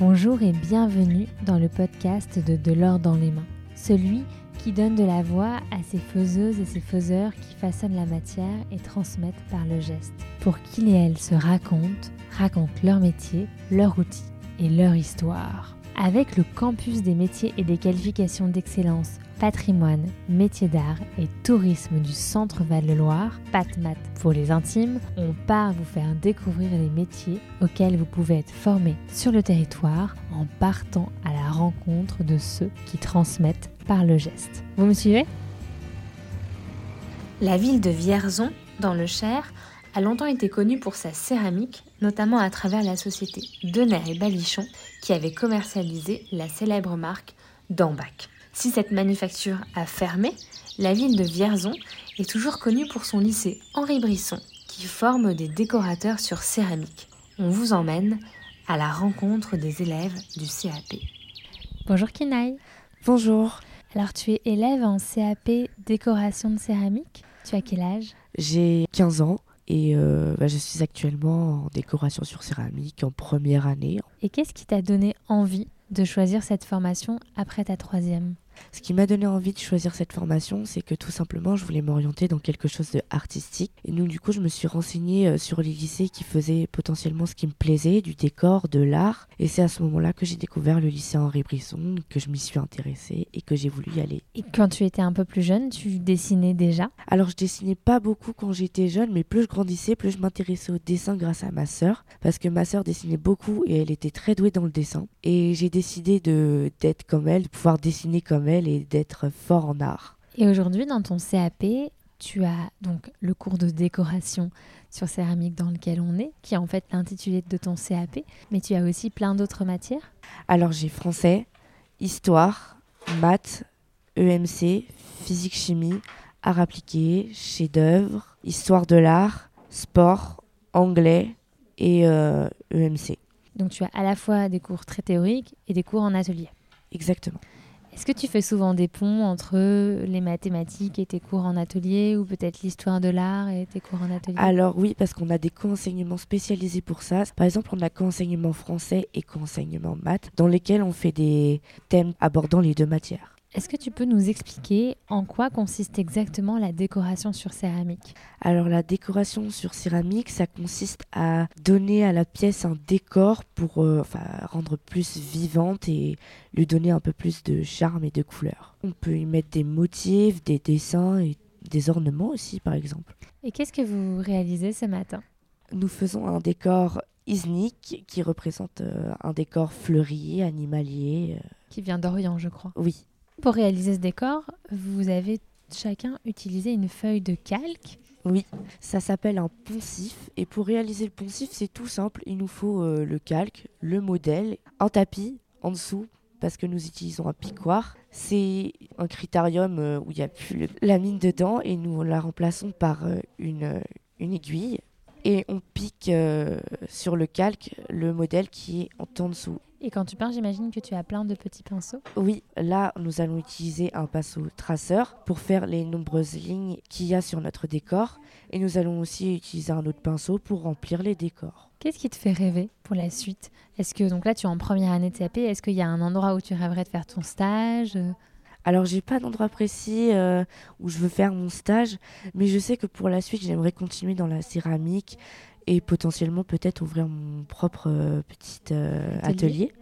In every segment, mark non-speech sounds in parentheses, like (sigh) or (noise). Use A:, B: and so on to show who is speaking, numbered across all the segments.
A: Bonjour et bienvenue dans le podcast de De l'or dans les mains, celui qui donne de la voix à ces faiseuses et ces faiseurs qui façonnent la matière et transmettent par le geste, pour qu'ils et elles se racontent, racontent leur métier, leur outil et leur histoire. Avec le campus des métiers et des qualifications d'excellence patrimoine, métiers d'art et tourisme du Centre Val-de-Loire, PatMat pour les intimes, on part vous faire découvrir les métiers auxquels vous pouvez être formé sur le territoire en partant à la rencontre de ceux qui transmettent par le geste. Vous me suivez? La ville de Vierzon, dans le Cher, a longtemps été connue pour sa céramique, notamment à travers la société Denner et Balichon, qui avait commercialisé la célèbre marque Dambac. Si cette manufacture a fermé, la ville de Vierzon est toujours connue pour son lycée Henri Brisson, qui forme des décorateurs sur céramique. On vous emmène à la rencontre des élèves du CAP. Bonjour Kinaï.
B: Bonjour.
A: Alors tu es élève en CAP décoration de céramique. Tu as quel âge?
B: J'ai 15 ans et euh, bah, je suis actuellement en décoration sur céramique en première année.
A: Et qu'est-ce qui t'a donné envie de choisir cette formation après ta troisième?
B: Ce qui m'a donné envie de choisir cette formation, c'est que tout simplement, je voulais m'orienter dans quelque chose de artistique. Et donc, du coup, je me suis renseignée euh, sur les lycées qui faisaient potentiellement ce qui me plaisait, du décor, de l'art. Et c'est à ce moment-là que j'ai découvert le lycée Henri Brisson, que je m'y suis intéressée et que j'ai voulu y aller.
A: Et quand tu étais un peu plus jeune, tu dessinais déjà?
B: Alors, je dessinais pas beaucoup quand j'étais jeune, mais plus je grandissais, plus je m'intéressais au dessin grâce à ma sœur. Parce que ma sœur dessinait beaucoup et elle était très douée dans le dessin. Et j'ai décidé d'être comme elle, de pouvoir dessiner comme et d'être fort en art.
A: Et aujourd'hui, dans ton CAP, tu as donc le cours de décoration sur céramique dans lequel on est, qui est en fait l'intitulé de ton CAP, mais tu as aussi plein d'autres matières
B: Alors j'ai français, histoire, maths, EMC, physique-chimie, art appliqué, chef-d'œuvre, histoire de l'art, sport, anglais et EMC. Euh, e
A: donc tu as à la fois des cours très théoriques et des cours en atelier.
B: Exactement.
A: Est-ce que tu fais souvent des ponts entre les mathématiques et tes cours en atelier ou peut-être l'histoire de l'art et tes cours en atelier?
B: Alors oui, parce qu'on a des co-enseignements spécialisés pour ça. Par exemple, on a co-enseignement français et co-enseignement maths dans lesquels on fait des thèmes abordant les deux matières.
A: Est-ce que tu peux nous expliquer en quoi consiste exactement la décoration sur céramique
B: Alors la décoration sur céramique, ça consiste à donner à la pièce un décor pour euh, rendre plus vivante et lui donner un peu plus de charme et de couleur. On peut y mettre des motifs, des dessins et des ornements aussi par exemple.
A: Et qu'est-ce que vous réalisez ce matin
B: Nous faisons un décor isnique qui représente euh, un décor fleuri, animalier.
A: Euh. Qui vient d'Orient, je crois.
B: Oui.
A: Pour réaliser ce décor, vous avez chacun utilisé une feuille de calque.
B: Oui, ça s'appelle un poncif. Et pour réaliser le poncif, c'est tout simple. Il nous faut euh, le calque, le modèle, un tapis en dessous, parce que nous utilisons un picoir. C'est un critérium euh, où il n'y a plus la mine dedans et nous la remplaçons par euh, une aiguille. Et on pique sur le calque le modèle qui est en dessous.
A: Et quand tu peins, j'imagine que tu as plein de petits pinceaux.
B: Oui, là, nous allons utiliser un pinceau traceur pour faire les nombreuses lignes qu'il y a sur notre décor. Et nous allons aussi utiliser un autre pinceau pour remplir les décors.
A: Qu'est-ce qui te fait rêver pour la suite? Est-ce que, donc là, tu es en première année de CAP, est-ce qu'il y a un endroit où tu rêverais de faire ton stage?
B: Alors j'ai pas d'endroit précis euh, où je veux faire mon stage, mais je sais que pour la suite j'aimerais continuer dans la céramique et potentiellement peut-être ouvrir mon propre euh, petit euh, atelier.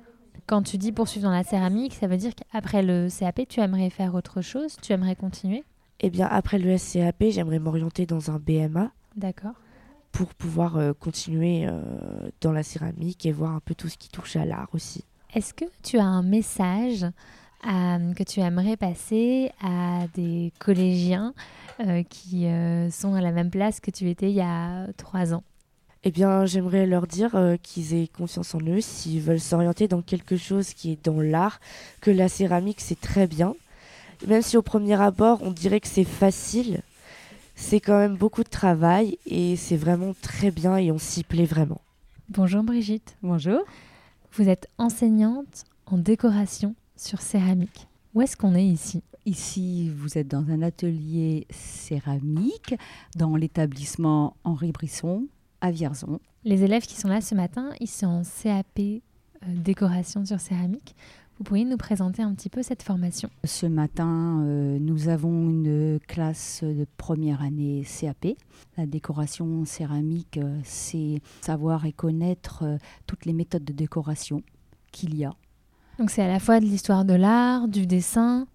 A: Quand tu dis poursuivre dans la céramique, ça veut dire qu'après le CAP, tu aimerais faire autre chose Tu aimerais continuer?
B: Eh bien, après le SCAP, j'aimerais m'orienter dans un BMA.
A: D'accord.
B: Pour pouvoir euh, continuer dans la céramique et voir un peu tout ce qui touche à l'art aussi.
A: Est-ce que tu as un message que tu aimerais passer à des collégiens qui sont à la même place que tu étais il y a trois ans?
B: Eh bien, j'aimerais leur dire euh, qu'ils aient confiance en eux s'ils veulent s'orienter dans quelque chose qui est dans l'art, que la céramique c'est très bien. Même si au premier abord on dirait que c'est facile, c'est quand même beaucoup de travail et c'est vraiment très bien et on s'y plaît vraiment.
A: Bonjour Brigitte.
C: Bonjour.
A: Vous êtes enseignante en décoration sur céramique. Où est-ce qu'on est ici?
C: Ici, vous êtes dans un atelier céramique dans l'établissement Henri Brisson à Vierzon.
A: Les élèves qui sont là ce matin, ils sont en CAP décoration sur céramique. Vous pourriez nous présenter un petit peu cette formation?
C: Ce matin, euh, nous avons une classe de première année CAP. La décoration céramique, euh, c'est savoir et connaître euh, toutes les méthodes de décoration qu'il y a.
A: Donc c'est à la fois de l'histoire de l'art, du dessin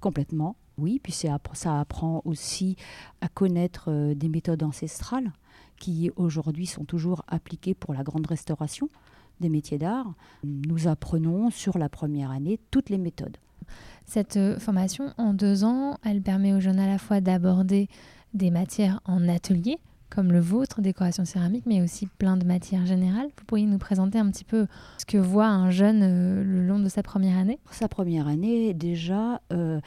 C: Complètement, oui. Puis ça apprend aussi à connaître des méthodes ancestrales qui aujourd'hui sont toujours appliquées pour la grande restauration des métiers d'art. Nous apprenons sur la première année toutes les méthodes.
A: Cette euh, formation en deux ans, elle permet aux jeunes à la fois d'aborder des matières en atelier, comme le vôtre, décoration céramique, mais aussi plein de matières générales. Vous pourriez nous présenter un petit peu ce que voit un jeune euh, le long de sa première année?
C: Sa première année, déjà, euh,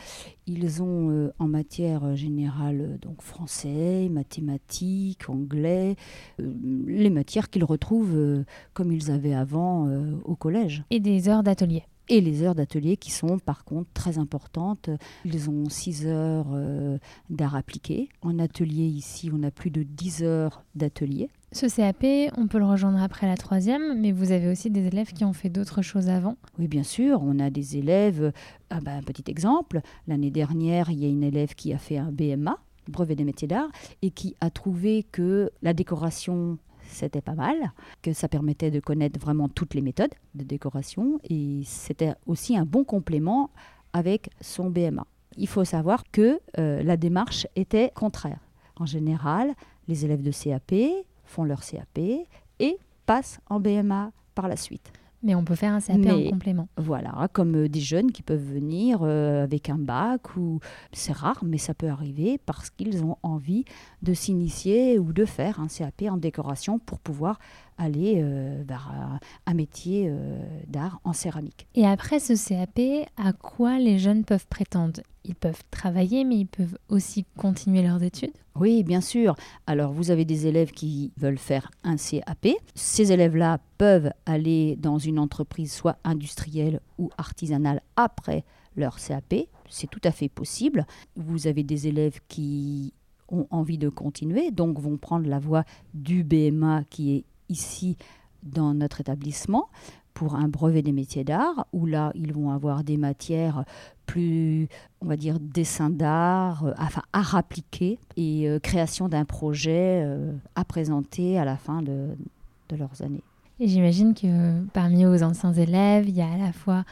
C: ils ont euh, en matière générale donc français, mathématiques, anglais, les matières qu'ils retrouvent comme ils avaient avant au collège.
A: Et des heures d'atelier
C: et les heures d'atelier qui sont par contre très importantes. Ils ont 6 heures euh, d'art appliqué. En atelier ici, on a plus de 10 heures d'atelier.
A: Ce CAP, on peut le rejoindre après la troisième, mais vous avez aussi des élèves qui ont fait d'autres choses avant
C: Oui, bien sûr. On a des élèves. Ah ben, un petit exemple. L'année dernière, il y a une élève qui a fait un BMA, brevet des métiers d'art, et qui a trouvé que la décoration c'était pas mal, que ça permettait de connaître vraiment toutes les méthodes de décoration et c'était aussi un bon complément avec son BMA. Il faut savoir que euh, la démarche était contraire. En général, les élèves de CAP font leur CAP et passent en BMA par la suite.
A: Mais on peut faire un CAP en complément.
C: Voilà, comme euh, des jeunes qui peuvent venir euh, avec un bac, ou c'est rare, mais ça peut arriver parce qu'ils ont envie de s'initier ou de faire un CAP en décoration pour pouvoir aller euh, vers un métier d'art en céramique.
A: Et après ce CAP, à quoi les jeunes peuvent prétendre? Ils peuvent travailler, mais ils peuvent aussi continuer leurs études?
C: Oui, bien sûr. Alors, vous avez des élèves qui veulent faire un CAP. Ces élèves-là peuvent aller dans une entreprise soit industrielle ou artisanale après leur CAP. C'est tout à fait possible. Vous avez des élèves qui ont envie de continuer, donc vont prendre la voie du BMA qui est ici dans notre établissement pour un brevet des métiers d'art, où là, ils vont avoir des matières plus, on va dire, dessin d'art, euh, enfin, art appliqué et euh, création d'un projet euh, à présenter à la fin de, de leurs années.
A: Et j'imagine que parmi vos anciens élèves, il y a à la fois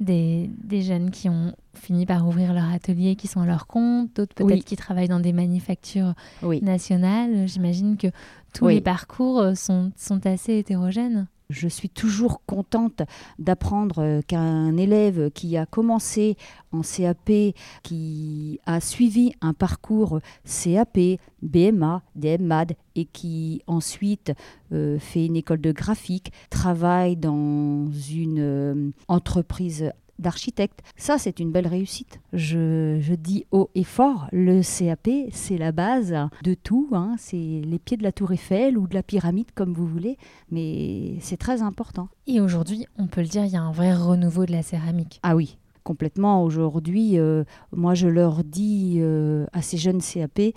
A: des, des, jeunes qui ont fini par ouvrir leur atelier, qui sont à leur compte, d'autres peut-être qui travaillent dans des manufactures nationales. J'imagine que tous les parcours sont, sont assez hétérogènes.
C: Je suis toujours contente d'apprendre euh, qu'un élève qui a commencé en CAP, qui a suivi un parcours CAP, BMA, DMAD et qui ensuite euh, fait une école de graphique, travaille dans une euh, entreprise d'architecte. Ça, c'est une belle réussite. Je, dis haut et fort, le CAP, c'est la base de tout. Hein. C'est les pieds de la tour Eiffel ou de la pyramide, comme vous voulez, mais c'est très important.
A: Et aujourd'hui, on peut le dire, il y a un vrai renouveau de la céramique.
C: Ah oui, complètement. Aujourd'hui, euh, moi, je leur dis euh, à ces jeunes CAP,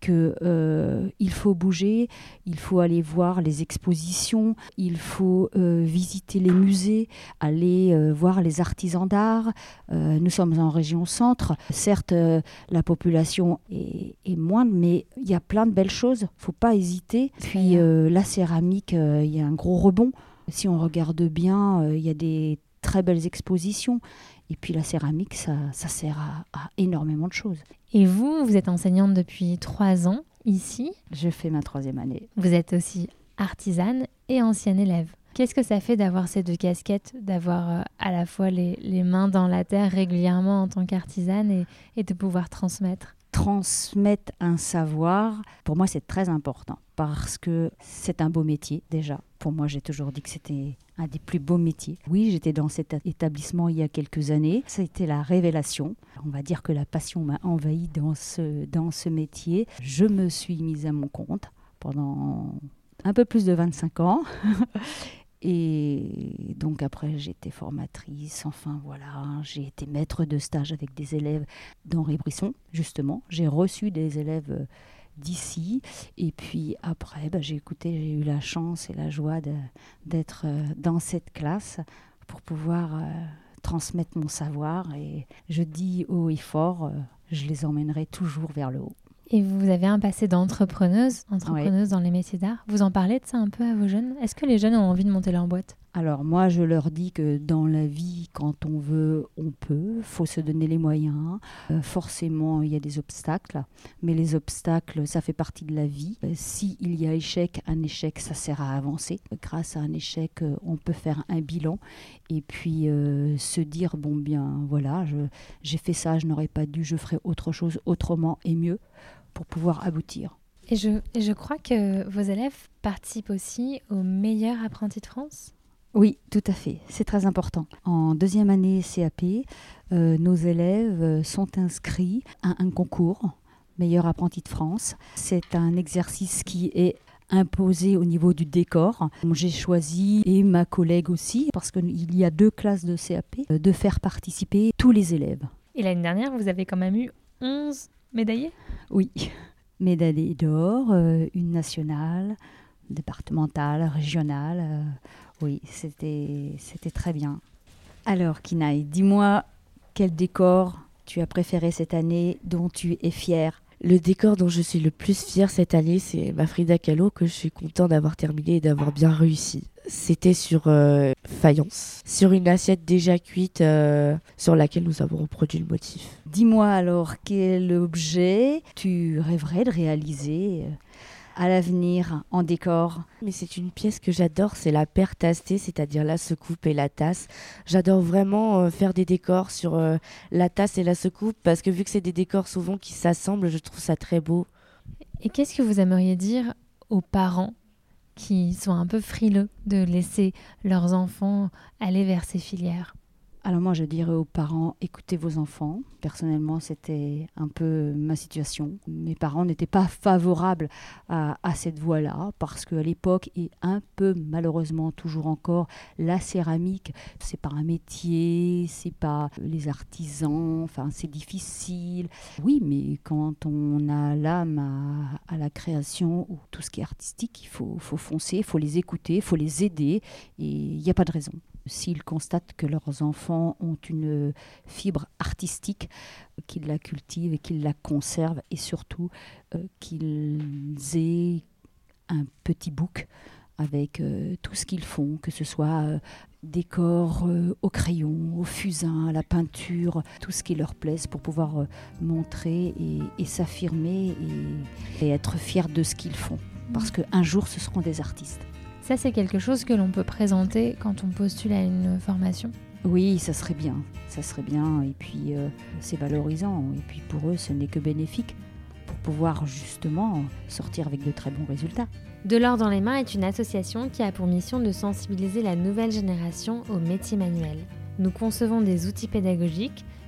C: qu'il euh, faut bouger, il faut aller voir les expositions, il faut euh, visiter les musées, aller euh, voir les artisans d'art. nous sommes en région centre. Certes, la population est, moindre, mais il y a plein de belles choses. Il ne faut pas hésiter. Puis la céramique, il y a un gros rebond. Si on regarde bien, il y a des très belles expositions. Et puis la céramique, ça, ça sert à, énormément de choses.
A: Et vous, vous êtes enseignante depuis trois ans ici.
C: Je fais ma troisième année.
A: Vous êtes aussi artisane et ancienne élève. Qu'est-ce que ça fait d'avoir ces deux casquettes, d'avoir euh, à la fois les, les, mains dans la terre régulièrement en tant qu'artisane et, et de pouvoir transmettre?
C: Transmettre un savoir, pour moi, c'est très important parce que c'est un beau métier déjà. Pour moi, j'ai toujours dit que c'était un des plus beaux métiers. Oui, j'étais dans cet établissement il y a quelques années. Ça a été la révélation. On va dire que la passion m'a envahi dans ce, dans ce métier. Je me suis mise à mon compte pendant un peu plus de 25 ans. (laughs) Et donc après, j'ai été formatrice, enfin voilà, j'ai été maître de stage avec des élèves d'Henri Brisson, justement. J'ai reçu des élèves d'ici. Et puis après, bah, j'ai écouté, j'ai eu la chance et la joie d'être dans cette classe pour pouvoir transmettre mon savoir. Et je dis haut et fort, je les emmènerai toujours vers le haut.
A: Et vous avez un passé d'entrepreneuse, entrepreneuse dans les métiers d'art. Vous en parlez de ça un peu à vos jeunes? Est-ce que les jeunes ont envie de monter leur boîte?
C: Alors moi, je leur dis que dans la vie, quand on veut, on peut. faut se donner les moyens. Euh, forcément, il y a des obstacles, mais les obstacles, ça fait partie de la vie. Euh, S'il y a échec, un échec, ça sert à avancer. Grâce à un échec, euh, on peut faire un bilan et puis se dire, bon bien, voilà, j'ai fait ça, je n'aurais pas dû, je ferai autre chose autrement et mieux pour pouvoir aboutir.
A: Et je, et je crois que vos élèves participent aussi aux meilleurs apprentis de France?
C: Oui, tout à fait. C'est très important. En deuxième année CAP, euh, nos élèves sont inscrits à un concours meilleur apprenti de France. C'est un exercice qui est imposé au niveau du décor. J'ai choisi, et ma collègue aussi, parce qu'il y a deux classes de CAP, de faire participer tous les élèves.
A: Et l'année dernière, vous avez quand même eu 11 médaillés?
C: Oui, médaillés d'or, une nationale, départementale, régionale. Oui, c'était, c'était très bien. Alors, Kinaï, dis-moi quel décor tu as préféré cette année, dont tu es fière?
B: Le décor dont je suis le plus fière cette année, c'est ma Frida Kahlo que je suis content d'avoir terminé et d'avoir bien réussi. C'était sur euh, faïence, sur une assiette déjà cuite euh, sur laquelle nous avons reproduit le motif.
C: Dis-moi alors quel objet tu rêverais de réaliser euh, à l'avenir en décor
B: Mais c'est une pièce que j'adore, c'est la paire tastée, c'est-à-dire la secoupe et la tasse. J'adore vraiment euh, faire des décors sur euh, la tasse et la secoupe parce que vu que c'est des décors souvent qui s'assemblent, je trouve ça très beau.
A: Et qu'est-ce que vous aimeriez dire aux parents qui sont un peu frileux de laisser leurs enfants aller vers ces filières?
C: Alors moi, je dirais aux parents, écoutez vos enfants. Personnellement, c'était un peu ma situation. Mes parents n'étaient pas favorables à, cette voie-là parce qu'à l'époque, et un peu malheureusement toujours encore, la céramique, c'est pas un métier, c'est pas les artisans, enfin c'est difficile. Oui, mais quand on a l'âme à, la création ou tout ce qui est artistique, il faut, faut foncer, il faut les écouter, il faut les aider et il n'y a pas de raison s'ils constatent que leurs enfants ont une fibre artistique, qu'ils la cultivent et qu'ils la conservent et surtout euh, qu'ils aient un petit book avec euh, tout ce qu'ils font, que ce soit euh, décor au crayon, au fusain, à la peinture, tout ce qui leur plaise pour pouvoir montrer et, s'affirmer et, et être fiers de ce qu'ils font. Parce qu'un jour, ce seront des artistes.
A: Ça, c'est quelque chose que l'on peut présenter quand on postule à une formation
C: Oui, ça serait bien. Ça serait bien. Et puis, euh, c'est valorisant. Et puis, pour eux, ce n'est que bénéfique pour pouvoir justement sortir avec de très bons résultats.
A: De l'or dans les mains est une association qui a pour mission de sensibiliser la nouvelle génération aux métiers manuels. Nous concevons des outils pédagogiques